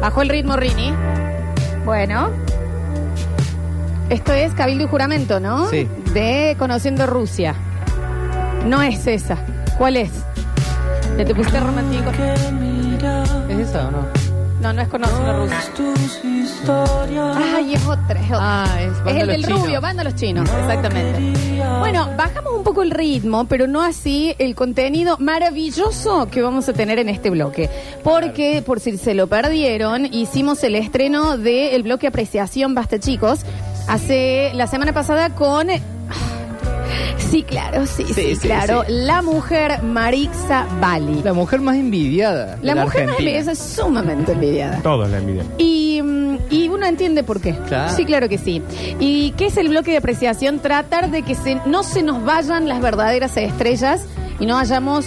Bajó el ritmo, Rini. Bueno. Esto es Cabildo y Juramento, ¿no? Sí. De Conociendo Rusia. No es esa. ¿Cuál es? ¿De te pusiste romántico? ¿Es esa o no? No, no es Conociendo Rusia. Ay, es otra, es otra. Ah, es Es el del Chinos. rubio, banda los chinos, exactamente. Bueno, bajamos un poco el ritmo, pero no así el contenido maravilloso que vamos a tener en este bloque. Porque, por si se lo perdieron, hicimos el estreno del bloque Apreciación Basta Chicos hace la semana pasada con... Sí, claro, sí, sí, Sí, sí, claro. sí. La mujer Marixa Bali. La mujer más envidiada. de La mujer más envidiada, es sumamente envidiada. Todos la envidian. Y, mm, y uno entiende por qué. Claro. Sí, claro que sí. ¿Y qué es el bloque de apreciación? Tratar de que se, no se nos vayan las verdaderas estrellas y no hayamos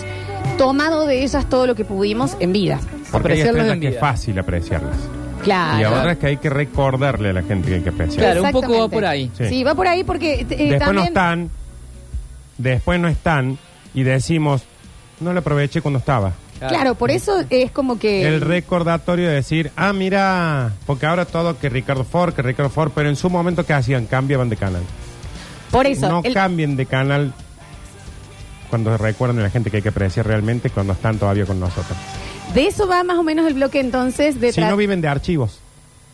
tomado de ellas todo lo que pudimos en vida. Porque hay Apreciarlas estrellas en que es fácil apreciarlas. Claro. Y otras que hay que recordarle a la gente que hay que apreciar. Claro, un poco va por ahí. Sí. Sí. va por ahí porque eh, después también... no están, después no están y decimos, no lo aproveché cuando estaba. Claro, por eso es como que... El recordatorio de decir, ah, mira, porque ahora todo que Ricardo Ford, que Ricardo Ford, pero en su momento, ¿qué hacían? Cambiaban de canal. por eso. no el- cambien de canal cuando recuerden a la gente que hay que apreciar realmente cuando están todavía con nosotros. de eso va más o menos el bloque entonces de... Si tra- no viven de archivos,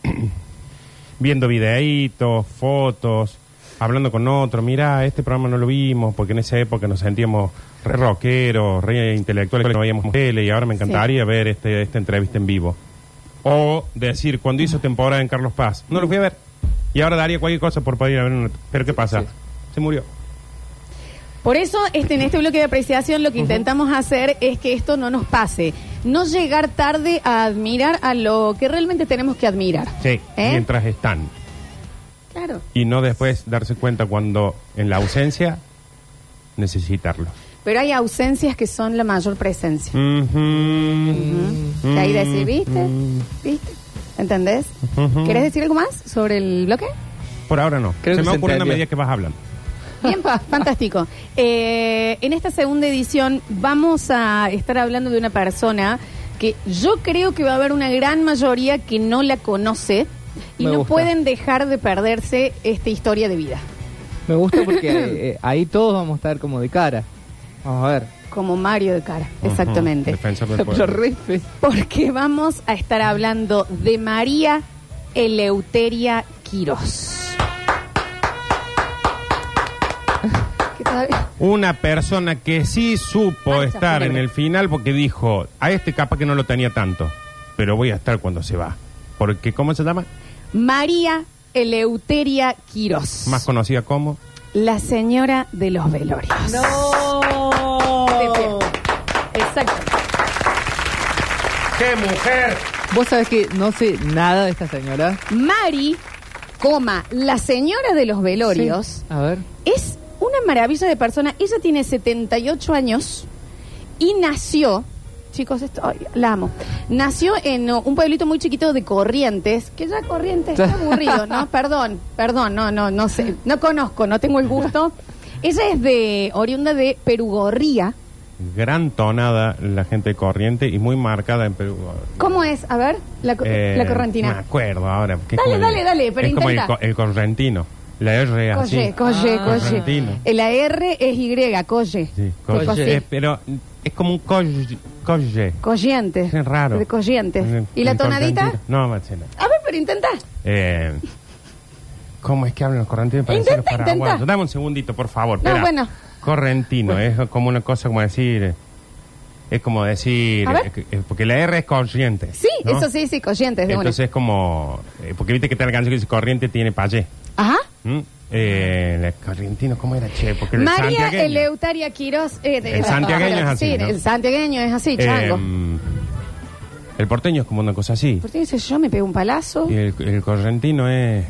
viendo videitos, fotos, hablando con otro, mira, este programa no lo vimos porque en esa época nos sentíamos re rockeros, re intelectuales, que no veíamos tele y ahora me encantaría ver este, esta entrevista en vivo. O decir, cuando hizo temporada en Carlos Paz, no lo fui a ver. Y ahora daría cualquier cosa por poder ir a ver una... Pero ¿qué pasa? Sí. Se murió. Por eso, este, en este bloque de apreciación, lo que intentamos hacer es que esto no nos pase. No llegar tarde a admirar a lo que realmente tenemos que admirar. Sí, ¿Eh? mientras están. Claro. Y no después darse cuenta cuando en la ausencia necesitarlo. Pero hay ausencias que son la mayor presencia. Ujú. Que ahí decir, ¿viste? ¿Viste? ¿Entendés? Ujú. ¿Querés decir algo más sobre el bloque? Por ahora no. Creo se que me se ocurre una entendió. medida que vas hablando. Bien, fantástico. Eh, en esta segunda edición vamos a estar hablando de una persona que yo creo que va a haber una gran mayoría que no la conoce y Me no gusta. pueden dejar de perderse esta historia de vida. Me gusta porque eh, ahí todos vamos a estar como de cara. Vamos a ver. Como Mario de cara, exactamente. Ujú, Defensor del re fe- Porque vamos a estar hablando de María Eleuteria Quirós. ¿Qué tal? Una persona que sí supo Mancha estar en el final porque dijo, a este capaz que no lo tenía tanto, pero voy a estar cuando se va. Porque, ¿cómo se llama? María Eleuteria Quirós. Más conocida como... La señora de los velorios. De pie. Exacto. ¡Qué mujer! Vos sabés que no sé nada de esta señora. Mari, coma, la señora de los velorios, Sí. A ver. es una maravilla de persona. Ella tiene 78 años y nació, chicos, esto, ay, la amo, nació en uh, un pueblito muy chiquito de Corrientes, que ya Corrientes está aburrido, ¿no? Perdón, perdón, no, no, no sé, no conozco, no tengo el gusto. Ella es de, oriunda de Perugorría. Gran tonada la gente corriente y muy marcada en Perú. ¿Cómo es? A ver, la, co- Eh, la Me correntina. acuerdo ahora. es Dale, como el- dale, dale, pero Es como el, intenta. co- el correntino. La R así. Colle, colle, Ah. colle. Eh, La R es Y, colle. Sí, Tipo colle. así. Eh, pero es como un colle. colle. Es raro. De ¿Y la tonadita? correntino. No, Marcela. A ver, pero intenta. Eh, ¿Cómo es que hablan los correntinos para Intenta, decir los paraguayos? intenta. Dame un segundito, por favor. No, bueno. Correntino, es como una cosa como decir... Es como decir... A ver. eh, eh, porque la R es corriente. Sí, ¿no? eso sí, sí, collientes de Entonces es como... eh, porque viste que está la canción que dice corriente tiene payé. Ajá. ¿Mm? Eh, el correntino, ¿cómo era, che? Porque el María santiagueño. Eleuteria Quirós. eh, de- El santiagueño es así, Sí, ¿no? el santiagueño es así, chango. El porteño es como una cosa así. ¿Por qué dice yo me pego un palazo? Y el, el correntino es...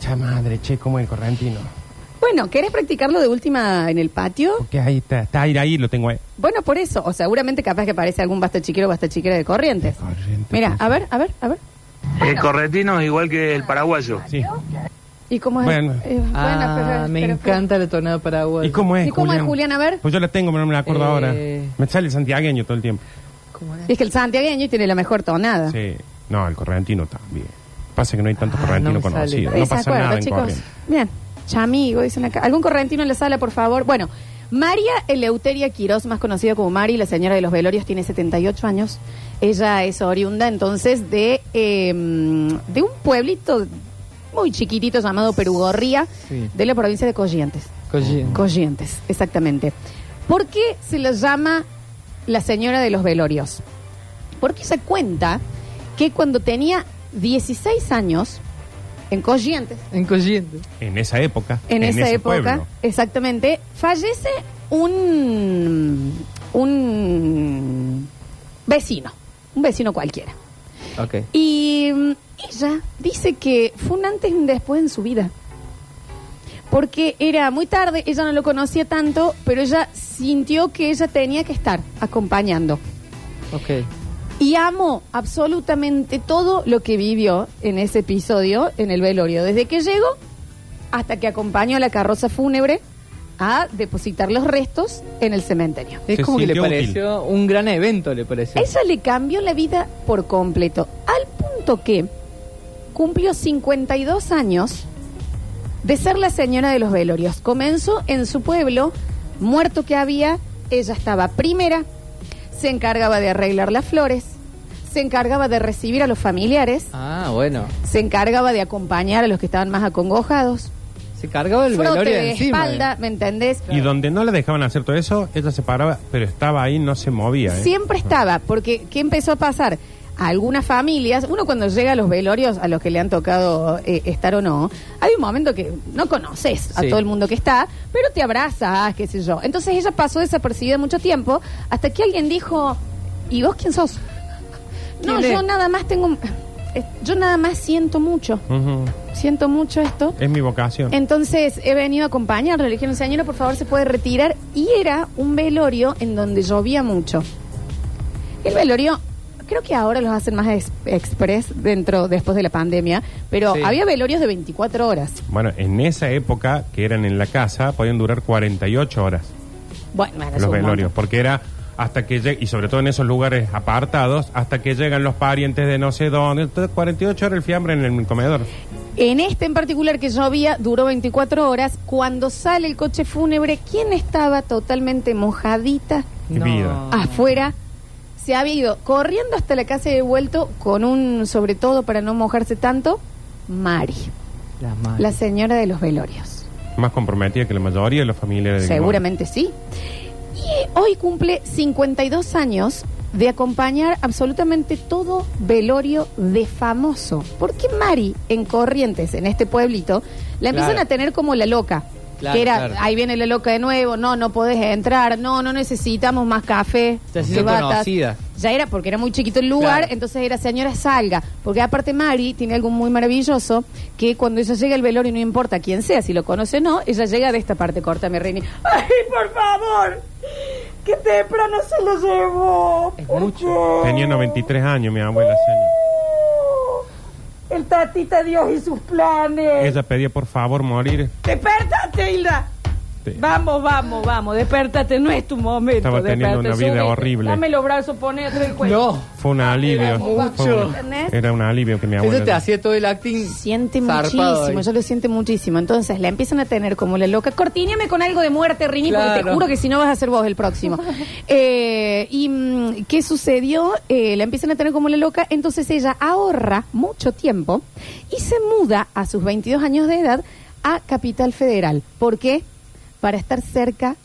Cha madre, che, ¿cómo es el correntino? Bueno, ¿querés practicarlo de última en el patio? Porque ahí está, está ahí, ahí lo tengo ahí. Bueno, por eso. O seguramente capaz que aparece algún basta chiquero o basta chiquera de corrientes. Corriente, Mira, pues. a ver, a ver, a ver. El correntino es igual que el paraguayo. Sí. ¿Y cómo es? Bueno. Eh, bueno, Ah, pero- me pero- encanta la tonada paraguaya. ¿Y cómo es, ¿Y cómo es, Julián? Julián? A ver. Pues yo la tengo, pero no me la acuerdo Eh. ahora. Me sale santiagueño todo el tiempo. ¿Cómo es? Es que el santiagueño tiene la mejor tonada. Sí. No, el correntino también. Pasa que no hay tantos Ah, correntinos no conocidos. No pasa acuerda, nada en chicos. corriente. Bien, chamigo, dicen acá. ¿Algún correntino en la sala, por favor? Bueno, María Eleuteria Quirós, más conocida como Mari, la señora de los velorios, tiene 78 años. Ella es oriunda entonces de, eh, de un pueblito muy chiquitito llamado Perugorría, Sí. de la provincia de Corrientes. Collín. Corrientes, exactamente. ¿Por qué se la llama la señora de los velorios? Porque se cuenta que cuando tenía 16 años, en Corrientes, En Collín. En esa época. en, esa ese época, pueblo. exactamente, fallece un, un vecino, un vecino cualquiera. Ok. Y mm, ella dice que fue un antes y un después en su vida. Porque era muy tarde, ella no lo conocía tanto, pero ella sintió que ella tenía que estar acompañando. Ok. Y amó absolutamente todo lo que vivió en ese episodio, en el velorio, desde que llegó hasta que acompañó a la carroza fúnebre a depositar los restos en el cementerio. Es Se como que le útil. pareció un gran evento, le pareció. Ella le cambió la vida por completo, al punto que cumplió 52 años de ser la señora de los velorios. Comenzó en su pueblo, muerto que había, ella estaba primera, se encargaba de arreglar las flores, se encargaba de recibir a los familiares, Ah, bueno. se encargaba de acompañar a los que estaban más acongojados, Se cargaba el frote velorio de encima. espalda, ¿me entendés? Y donde no le dejaban hacer todo eso, ella se paraba, pero estaba ahí, no se movía. ¿eh? Siempre estaba, porque ¿qué empezó a pasar? A algunas familias, uno cuando llega a los velorios, a los que le han tocado eh, estar o no, hay un momento que no conoces a Sí. todo el mundo que está, pero te abrazas, qué sé yo. Entonces ella pasó desapercibida mucho tiempo, hasta que alguien dijo, ¿y vos quién sos? No, ¿Quién yo nada más tengo, eh, yo nada más siento mucho, Ujú. Siento mucho esto. Es mi vocación. Entonces he venido a acompañarle, le dijeron, señora, por favor, se puede retirar. Y era un velorio en donde llovía mucho. El velorio, creo que ahora los hacen más ex- express dentro, después de la pandemia, pero Sí. había velorios de 24 horas. Bueno, en esa época, que eran en la casa, podían durar 48 horas Bueno, es los un velorios, montón. porque era hasta que lleg- y sobre todo en esos lugares apartados, hasta que llegan los parientes de no sé dónde. Entonces, 48 horas el fiambre en el comedor. En este en particular que llovía, duró 24 horas. Cuando sale el coche fúnebre, ¿quién estaba totalmente mojadita. Vida. afuera? Se había ido corriendo hasta la casa y de vuelto con un, sobre todo para no mojarse tanto, Mari, La madre. la señora de los velorios. Más comprometida que la mayoría de los familiares de Seguramente sí. Y hoy cumple 52 años de acompañar absolutamente todo velorio de famoso. Porque Mari, en Corrientes, en este pueblito, la empiezan Claro. a tener como la loca. Claro, que era, claro. ahí viene la loca de nuevo, no, no podés entrar, no, no necesitamos más café. Se batas. conocida. Ya era porque era muy chiquito el lugar, Claro. entonces era señora salga. Porque aparte Mari tiene algo muy maravilloso, que cuando ella llega al velorio, no importa quién sea, si lo conoce o no, ella llega de esta parte, corta Rini. ¡Ay, por favor! ¡Que temprano se lo llevó! Es ¿Por mucho. qué? Tenía 93 años mi abuela, señor. El tatita Dios y sus planes. Ella pedía por favor morir. ¡Despértate, Hilda! Sí. Vamos, vamos, vamos, despértate, no es tu momento. Estaba teniendo una vida sube, horrible. Dame los brazos, poné atrás del cuello. No. Fue un alivio. Mucho. Fue un- ¿Entendés? era un alivio que mi abuela. Eso te hacía todo el acting. Siente zarpado muchísimo, ahí. yo lo siente muchísimo. Entonces la empiezan a tener como la loca. Cortíñame con algo de muerte, Rini, porque te juro que si no vas a ser vos el próximo. Eh, ¿Y mm, qué sucedió? Eh, la empiezan a tener como la loca. Entonces ella ahorra mucho tiempo y se muda a sus 22 años de edad a Capital Federal. ¿Por qué? Para estar cerca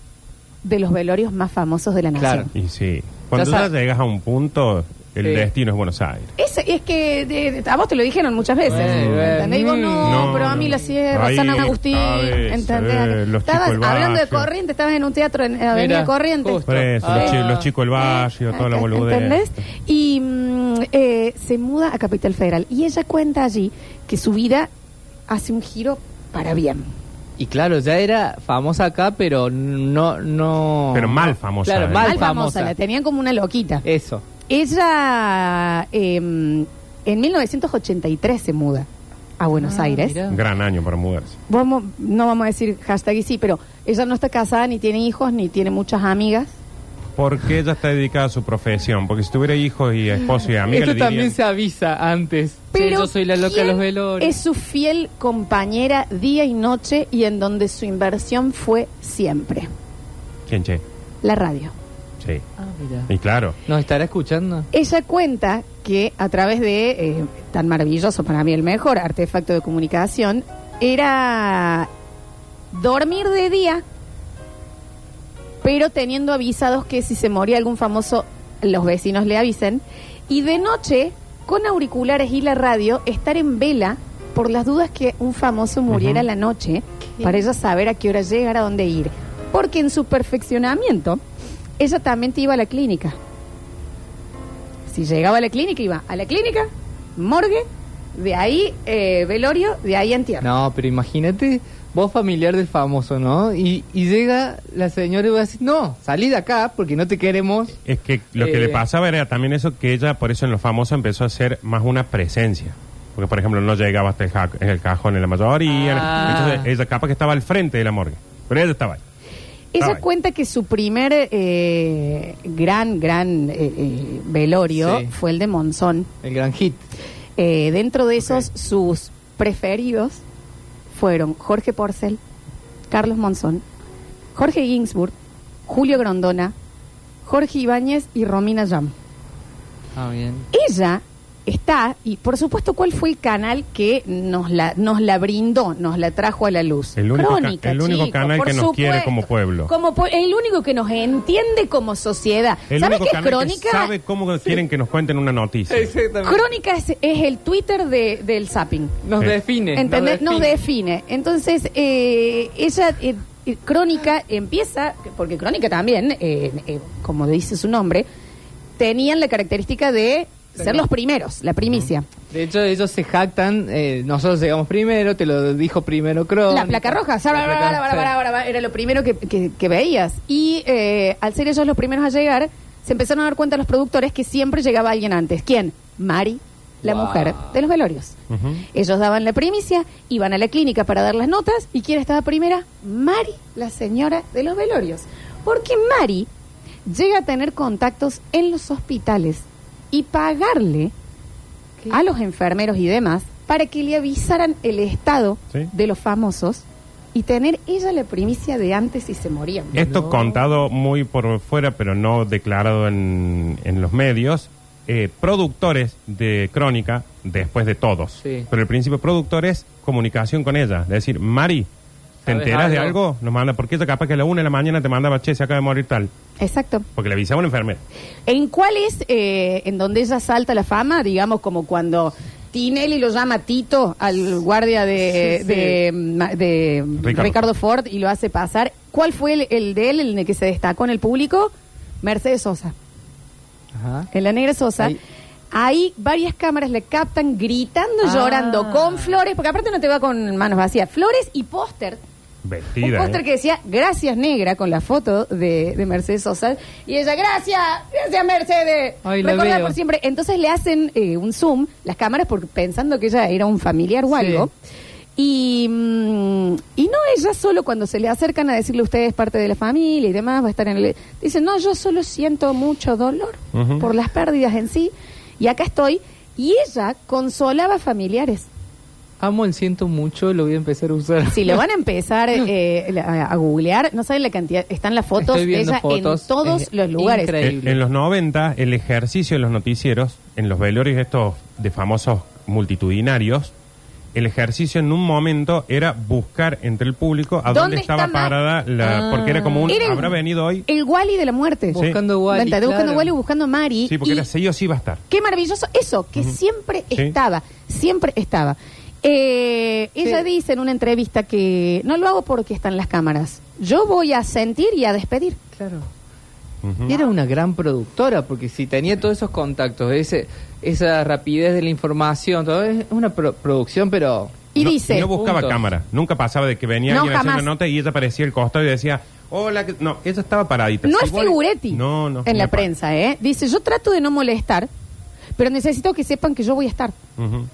de los velorios más famosos de la nación. Claro. Y sí. Cuando Ya llegas a un punto, el Sí. destino es Buenos Aires. Es, es que de- de- a vos te lo dijeron muchas veces. Bueno, ¿entendés? Y vos no, No, pero a mí no. la sierra, Ahí, San Agustín. ¿entendés? eh, los estabas chicos del hablando de barrio. Corrientes, estabas en un teatro en Avenida Mira, Corrientes. justo. Por eso, Ah. los, chi- los chicos del barrio, toda la boludez. ¿Entendés? Y mm, eh, se muda a Capital Federal. Y ella cuenta allí que su vida hace un giro para bien. Y claro, ya era famosa acá, pero no. no Pero mal famosa, Claro, ¿eh? mal, Mal famosa. la tenían como una loquita. Eso. Ella eh, en 1983 se muda a Buenos Ah, Aires. mirá. Gran año para mudarse. Vamos, no vamos a decir hashtag y sí, pero ella no está casada, ni tiene hijos, ni tiene muchas amigas. Porque ella está dedicada a su profesión. Porque si tuviera hijos y esposo y amiga, Esto le también dirían... se avisa antes. Sí, Pero yo soy la loca de ¿quién los velorios. Es su fiel compañera día y noche y en donde su inversión fue siempre. ¿Quién, che? La radio. Sí. Ah, mira. Y claro. ¿Nos estará escuchando? Ella cuenta que a través de eh, tan maravilloso, para mí el mejor artefacto de comunicación, era dormir de día, pero teniendo avisados que si se moría algún famoso, los vecinos le avisen, y de noche, con auriculares y la radio, estar en vela por las dudas que un famoso muriera la noche, para ella saber a qué hora llegar, a dónde ir. Porque en su perfeccionamiento, ella también te iba a la clínica. Si llegaba a la clínica, iba a la clínica, morgue, de ahí eh, velorio, de ahí entierro. No, pero imagínate, vos familiar del famoso, ¿no? Y, y llega la señora y va a decir, no, salí de acá porque no te queremos. Es que lo que Eh. le pasaba era también eso que ella, por eso en los famosos empezó a ser más una presencia. Porque, por ejemplo, no llegaba hasta el, ja- el cajón en la mayoría. Ah. Entonces, ella capaz que estaba al frente de la morgue. Pero ella estaba ahí. Ella Estaba ahí. cuenta que su primer eh, gran, gran eh, eh, velorio Sí. fue el de Monzón. El gran hit. Eh, dentro de esos, sus preferidos fueron Jorge Porcel, Carlos Monzón, Jorge Ginsburg, Julio Grondona, Jorge Ibáñez y Romina Yam. Ah, bien. Ella está, y por supuesto, ¿cuál fue el canal que nos la, nos la brindó, nos la trajo a la luz? El único ca- Crónica, el único canal que nos quiere como pueblo. Como el único que nos entiende como sociedad. El ¿Sabes único qué es Crónica? que sabe cómo quieren que nos cuenten una noticia. Crónica es, es el Twitter de, del zapping. Nos Sí. define. ¿Entendés? Nos define. define. Entonces, eh, ella, eh, eh, Crónica empieza, porque Crónica también, eh, eh, como dice su nombre, tenían la característica de ser los primeros, la primicia. De hecho, ellos se jactan, eh, nosotros llegamos primero, te lo dijo primero Crónica. La placa roja, La placa- sí. era lo primero que, que- que veías. Y eh, al ser ellos los primeros a llegar, se empezaron a dar cuenta los productores que siempre llegaba alguien antes. ¿Quién? Mari, la Wow. mujer de los velorios. Ellos daban la primicia, iban a la clínica para dar las notas. ¿Y quién estaba primera? Mari, la señora de los velorios. Porque Mari llega a tener contactos en los hospitales y pagarle ¿Qué? a los enfermeros y demás para que le avisaran el estado Sí. de los famosos y tener ella la primicia de antes si se morían. Esto No. contado muy por fuera, pero no declarado en, en los medios. eh, productores de Crónica, después de todos. Sí. Pero el principio productores, comunicación con ella. Es decir, Mari, ¿te ¿Sabes enteras de algo? Nos manda, porque ella capaz que a la una de la mañana te mandaba, che, se acaba de morir tal. Exacto. Porque le avisaba a una enfermera. ¿En cuál es eh, en donde ella salta la fama? Digamos como cuando Tinelli lo llama Tito al guardia de, Sí, sí. de, ma- de Ricardo. Ricardo. Ford y lo hace pasar. ¿Cuál fue el, el de él, el en el que se destacó en el público? Mercedes Sosa. Ajá. En la negra Sosa. Ahí. Ahí varias cámaras le captan gritando, Ah. llorando, con flores, porque aparte no te va con manos vacías, flores y póster. Un Vestida. póster ¿eh? que decía gracias negra con la foto de, de Mercedes Sosa. Y ella, gracias, gracias Mercedes. Ay, la Recordá veo. por siempre. Entonces le hacen eh, un zoom, las cámaras, porque pensando que ella era un familiar o Sí. algo. Y, mm, y no ella solo cuando se le acercan a decirle usted es parte de la familia y demás, va a estar en el... Dice, no, yo solo siento mucho dolor Ujú. por las pérdidas en sí. Y acá estoy. Y ella consolaba familiares. Amo el siento mucho, lo voy a empezar a usar. Si lo van a empezar eh, la- a, googlear, no saben la cantidad, están las fotos Estoy de viendo ella fotos, en todos es los lugares. increíble. En, en los 90, el ejercicio de los noticieros, en los velorios estos de famosos multitudinarios, el ejercicio en un momento era buscar entre el público a ¿Dónde dónde, estaba está Ma- parada la... Ah. porque era como un... Era el- ¿Habrá venido hoy? El Wally de la muerte. Sí. Buscando Wally, ¿Entendés? Buscando claro. Wally, buscando Mari. Sí, porque Y era sí o sí va a estar. Qué maravilloso eso, que siempre Sí. estaba, siempre estaba. Eh, ella Sí. dice en una entrevista que no lo hago porque están las cámaras. Yo voy a sentir y a despedir. Claro. Ujú. Y era una gran productora, porque si tenía todos esos contactos, ese, esa rapidez de la información, todo es una pro- producción, pero... Y no, dice, no buscaba Punto. cámara. Nunca pasaba de que venía No, alguien haciendo jamás. una nota y ella aparecía al costado y decía, hola, que-". no, ella estaba paradita. no Si es vos- figuretti No, no. en la pa- prensa, ¿eh? Dice, yo trato de no molestar, pero necesito que sepan que yo voy a estar. Ujú.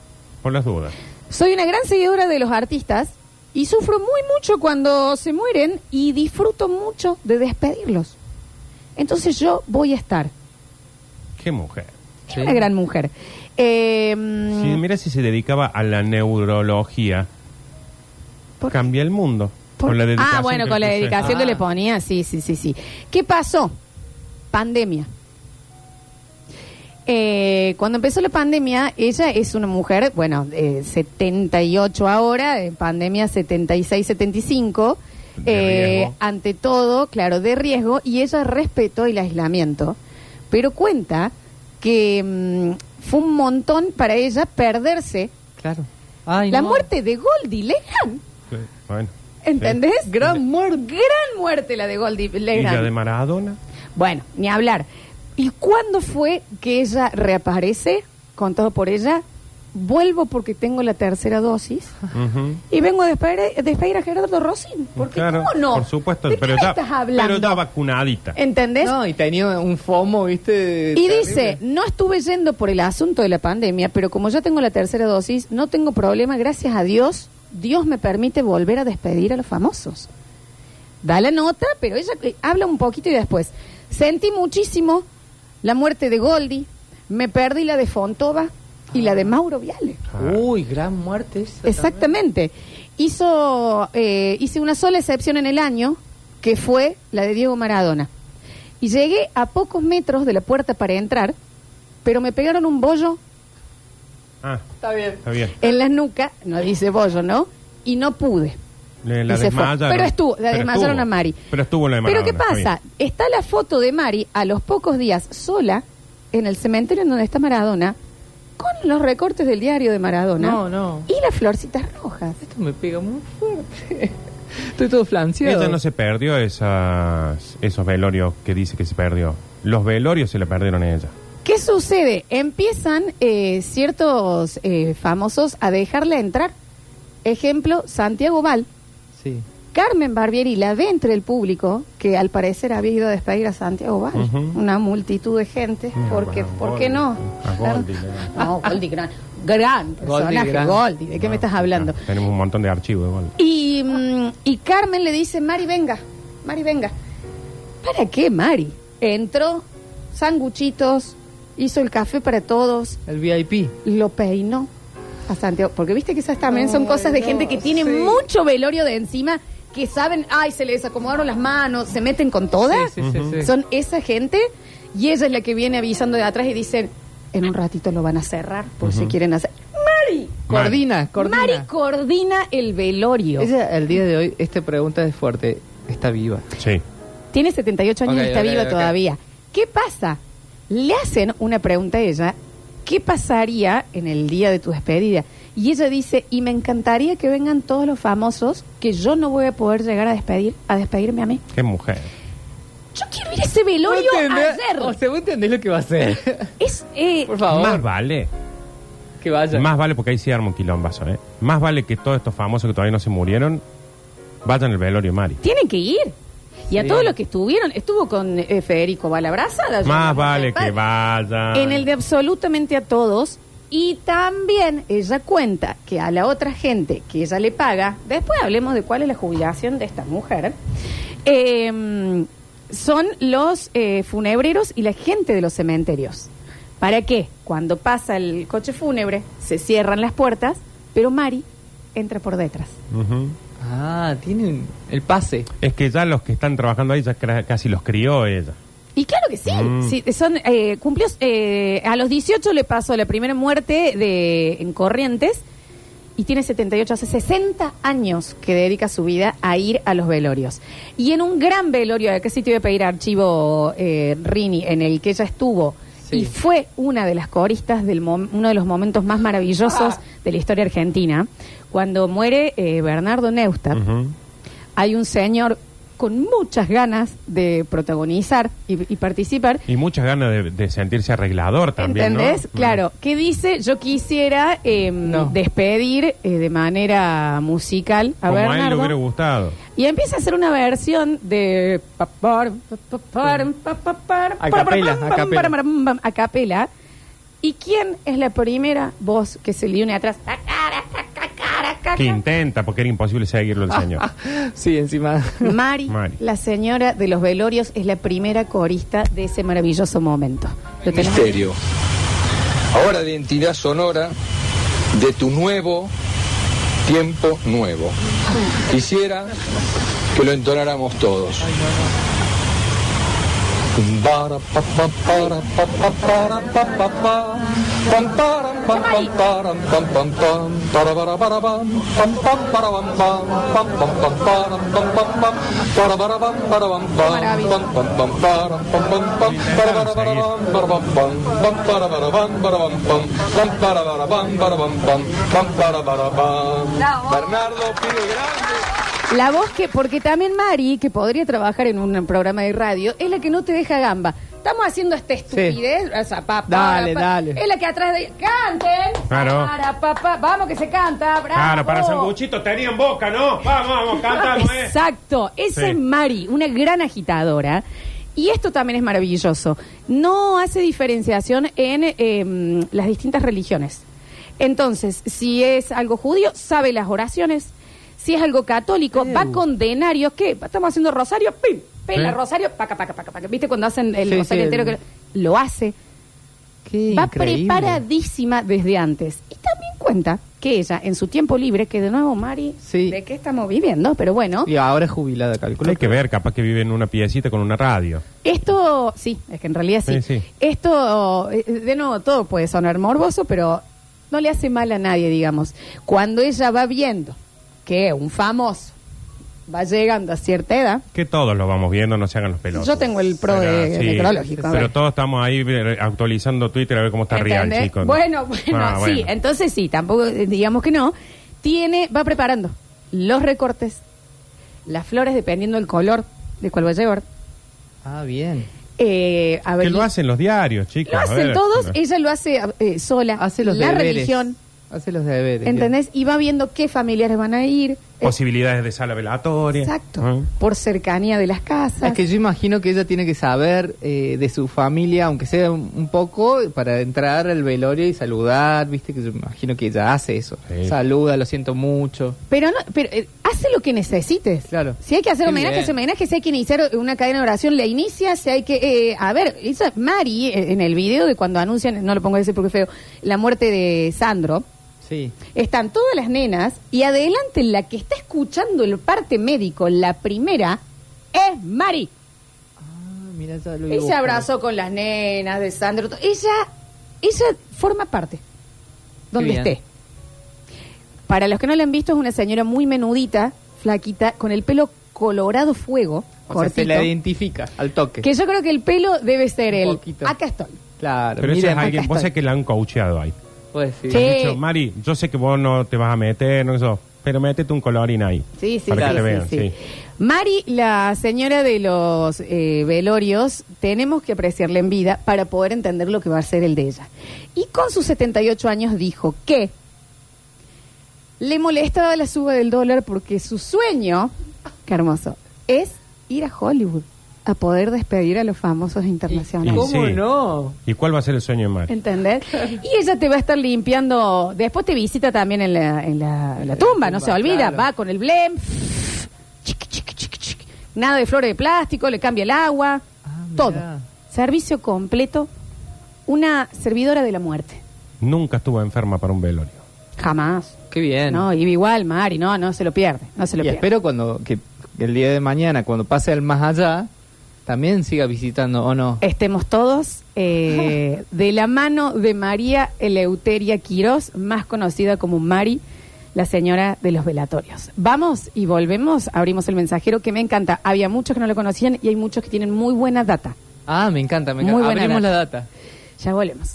Por las dudas. Soy una gran seguidora de los artistas y sufro muy mucho cuando se mueren y disfruto mucho de despedirlos. Entonces yo voy a estar. Qué mujer. Sí. Una gran mujer. Eh, mira si se dedicaba a la neurología, ¿por- cambia el mundo. Con la ah, bueno, que con la puse. dedicación que Ah. le ponía, sí, sí, sí, sí. ¿Qué pasó? Pandemia. Eh, cuando empezó la pandemia, ella es una mujer, bueno, eh, 78 ahora, en pandemia 76, 75, De eh, ante todo, claro, de riesgo, y ella respetó el aislamiento, pero cuenta que mm, fue un montón para ella perderse Claro. Ay, la no. muerte de Goldie Legrand. Sí, bueno. ¿Entendés? Gran muerte. Gran muerte la de Goldie ¿Y la de Maradona? Bueno, ni hablar. ¿Y cuándo fue que ella reaparece? Contado por ella. Vuelvo porque tengo la tercera dosis Ujú. y vengo a despedir, despedir a Gerardo Rosín. Porque Claro, ¿cómo no? Por supuesto, ¿De pero qué me estás hablando? pero ya vacunadita. ¿Entendés? No, y tenía un FOMO, ¿viste? Y Terrible. dice, no estuve yendo por el asunto de la pandemia, pero como ya tengo la tercera dosis, no tengo problema, gracias a Dios, Dios me permite volver a despedir a los famosos. Da la nota, pero ella eh, habla un poquito y después. Sentí muchísimo la muerte de Goldi, me perdí la de Fontova y la de Mauro Viale. Uy, gran muerte esa Exactamente. Hizo, eh, hice una sola excepción en el año, que fue la de Diego Maradona. Y llegué a pocos metros de la puerta para entrar, pero me pegaron un bollo Ah, Está bien. está bien. en la nuca, no dice bollo, ¿no? Y no pude. La Y se fue. Pero estuvo, la desmayaron a Mari. Pero estuvo la de Pero. ¿qué pasa? está Está la foto de Mari a los pocos días sola en el cementerio en donde está Maradona, con los recortes del diario de Maradona No, no. y las florcitas rojas. Esto me pega muy fuerte. Estoy todo flanceado. Ella no se perdió esas, esos velorios que dice que se perdió. Los velorios se le perdieron a ella. ¿Qué sucede? Empiezan eh, ciertos eh, famosos a dejarla entrar. Ejemplo, Santiago Val. Sí. Carmen Barbieri la ve entre el público, que al parecer había ido a despedir a Santiago Val. Una multitud de gente. Porque, bueno, ¿Por qué no? A Goldie, No, Goldie, gran, gran personaje, gran. Goldie. ¿De qué me No, estás hablando? no, tenemos un montón de archivos igual. Y, mm, y Carmen le dice, Mari, venga, Mari, venga. ¿Para qué, Mari? Entró, sanguchitos, hizo el café para todos, El VIP. lo peinó a Santiago. Porque viste que esas también son Ay, cosas de no, gente que tiene sí. mucho velorio de encima, que saben, ay, se les acomodaron las manos, se meten con todas. Sí, sí, sí, sí. Son esa gente y ella es la que viene avisando de atrás y dicen, en un ratito lo van a cerrar por si quieren hacer. Mari, Coordina, coordina. Mari coordina el velorio. Ella, el día de hoy, esta pregunta es fuerte. Está viva. Sí. Tiene 78 años y está viva todavía. ¿Qué pasa? Le hacen una pregunta a ella. ¿Qué pasaría en el día de tu despedida? Y ella dice, y me encantaría que vengan todos los famosos que yo no voy a poder llegar a despedir, a despedirme a mí. Qué mujer. Yo quiero ir a ese velorio ¿Vos entendés- ayer. O sea, vos entendés lo que va a hacer. es, eh, Por favor. Más vale. Que vaya. Más vale, porque ahí sí arma un quilombazo, ¿eh? Más vale que todos estos famosos que todavía no se murieron vayan al velorio Mari. tienen que ir. Y a todos los que estuvieron, estuvo con eh, Federico Balabrazada. Más vale que vayan. En el de absolutamente a todos. Y también ella cuenta que a la otra gente que ella le paga, después hablemos de cuál es la jubilación de esta mujer, eh, son los eh, funebreros y la gente de los cementerios. ¿Para qué? Cuando pasa el coche fúnebre, se cierran las puertas, pero Mari entra por detrás. Ah, tienen el pase. Es que ya los que están trabajando ahí ya cra- casi los crió ella. Y claro que sí, Mm. sí, son eh, cumplió eh, a los 18 le pasó la primera muerte de en Corrientes y tiene 78, hace 60 años que dedica su vida a ir a los velorios. Y en un gran velorio, acá sí te voy a pedir archivo eh, Rini, en el que ella estuvo Sí. y fue una de las coristas del uno de los momentos más maravillosos de la historia argentina, cuando muere eh, Bernardo Neustadt hay un señor con muchas ganas de protagonizar y, y participar. Y muchas ganas de, de sentirse arreglador también, ¿no? ¿Entendés? Mm. Claro. Que dice, yo quisiera eh, No. despedir eh, de manera musical a Como a él le Bernardo. hubiera gustado. Y empieza a hacer una versión de... A capela. ¿Y quién es la primera voz que se le une atrás? Que intenta, porque era imposible seguirlo el señor. Sí, encima. Mari, Mari. la señora de los velorios, es la primera corista de ese maravilloso momento. Misterio. Ahora de identidad sonora de tu nuevo tiempo nuevo. Quisiera que lo entonáramos todos. Bernardo, pibe grande. La voz que, porque también Mari, que podría trabajar en un programa de radio, es la que no te deja gamba. Estamos haciendo esta estupidez. o sea, pa, pa, Dale, pa. dale. Es la que atrás de. ¡Canten! Claro. Para, pa, pa. Vamos que se canta. ¡Bravo! Claro, para Sanguchito tenían boca, ¿no? Vamos, vamos, cántalo, eh. Exacto. Esa Sí. es Mari, una gran agitadora. Y esto también es maravilloso. No hace diferenciación en eh, las distintas religiones. Entonces, si es algo judío, sabe las oraciones. Si es algo católico, va con denarios. ¿Qué? Estamos haciendo rosario, ¡pim! Pela Sí. rosario, paca, paca, paca, paca. ¿Viste cuando hacen el Sí, rosario sí, entero? el- Que lo hace. Qué Va increíble. preparadísima desde antes. Y también cuenta que ella, en su tiempo libre, que de nuevo, Mari, Sí. ¿de qué estamos viviendo? Pero bueno, Y ahora es jubilada, calculo. Hay que ver, capaz que vive en una piecita con una radio. Esto, sí, es que en realidad sí. Sí, sí. Esto, eh, de nuevo, todo puede sonar morboso, pero no le hace mal a nadie, digamos. Cuando ella va viendo que un famoso va llegando a cierta edad, Que todos lo vamos viendo, no se hagan los pelos. Yo tengo el pro de- meteorológico, a ver. Pero todos estamos ahí eh, actualizando Twitter a ver cómo está real, chicos. Bueno, bueno, Ah, sí, bueno. entonces sí, tampoco eh, digamos que no. Tiene, va preparando los recortes, las flores dependiendo del color de cuál va a llevar. Ah, bien. Eh, a ver, Que lo hacen los diarios, chicos. lo a hacen ver. todos, ella lo hace eh, sola. Hace los la deberes. religión, Hace los deberes. ¿entendés? Y va viendo qué familiares van a ir. Posibilidades de sala velatoria. Exacto. Ah. Por cercanía de las casas. Es que yo imagino que ella tiene que saber eh, de su familia, aunque sea un, un poco, para entrar al velorio y saludar, viste que yo imagino que ella hace eso. Sí. Saluda, lo siento mucho. Pero, no, pero eh, hace lo que necesites. Claro. Si hay que hacer homenaje, hace homenaje. Si hay que iniciar una cadena de oración, la inicia. Si hay que. eh, a ver, esa Mari, eh, en el video de cuando anuncian, no lo pongo a decir porque es feo, la muerte de Sandro, Sí. están todas las nenas y adelante la que está escuchando el parte médico, la primera, es Mari. Ah, mira, ya lo Ella abrazó con las nenas de Sandro. Ella, ella forma parte. Donde esté. Para los que no la han visto, es una señora muy menudita, flaquita, con el pelo colorado fuego, O sea, se la identifica al toque. que yo creo que el pelo debe ser Un el. poquito. Acá estoy. Claro, Pero eso miren, es alguien, vos sé que la han coacheado ahí. Pues sí. Sí. Dicho, Mari, yo sé que vos no te vas a meter, no eso, pero métete un colorín ahí. Sí, sí, Para sí, que te sí, vean, sí. sí. Mari, la señora de los eh, velorios, tenemos que apreciarla en vida para poder entender lo que va a ser el de ella. Y con sus 78 años dijo que le molestaba la suba del dólar porque su sueño, qué hermoso, es ir a Hollywood a poder despedir a los famosos internacionales. ¿Cómo Sí. no? ¿Y cuál va a ser el sueño de Mari? ¿Entendés? Y ella te va a estar limpiando. Después te visita también en la, en la, en la tumba, no se olvida. claro. Va con el blem. chiqui, chiqui, chiqui, chiqui. Nada de flores de plástico, le cambia el agua. Ah, todo. Servicio completo. Una servidora de la muerte. Nunca estuvo enferma para un velorio. Jamás. Qué bien. No, y igual, Mari, no, no se lo pierde. No se lo y pierde. espero cuando que el día de mañana, cuando pase al más allá, también siga visitando, ¿o no? Estemos todos eh, de la mano de María Eleuteria Quirós, más conocida como Mari, la señora de los velatorios. Vamos y volvemos, abrimos el mensajero que me encanta. Había muchos que no lo conocían y hay muchos que tienen muy buena data. Ah, me encanta, me Muy encanta. buena Abrimos data. la data. Ya volvemos.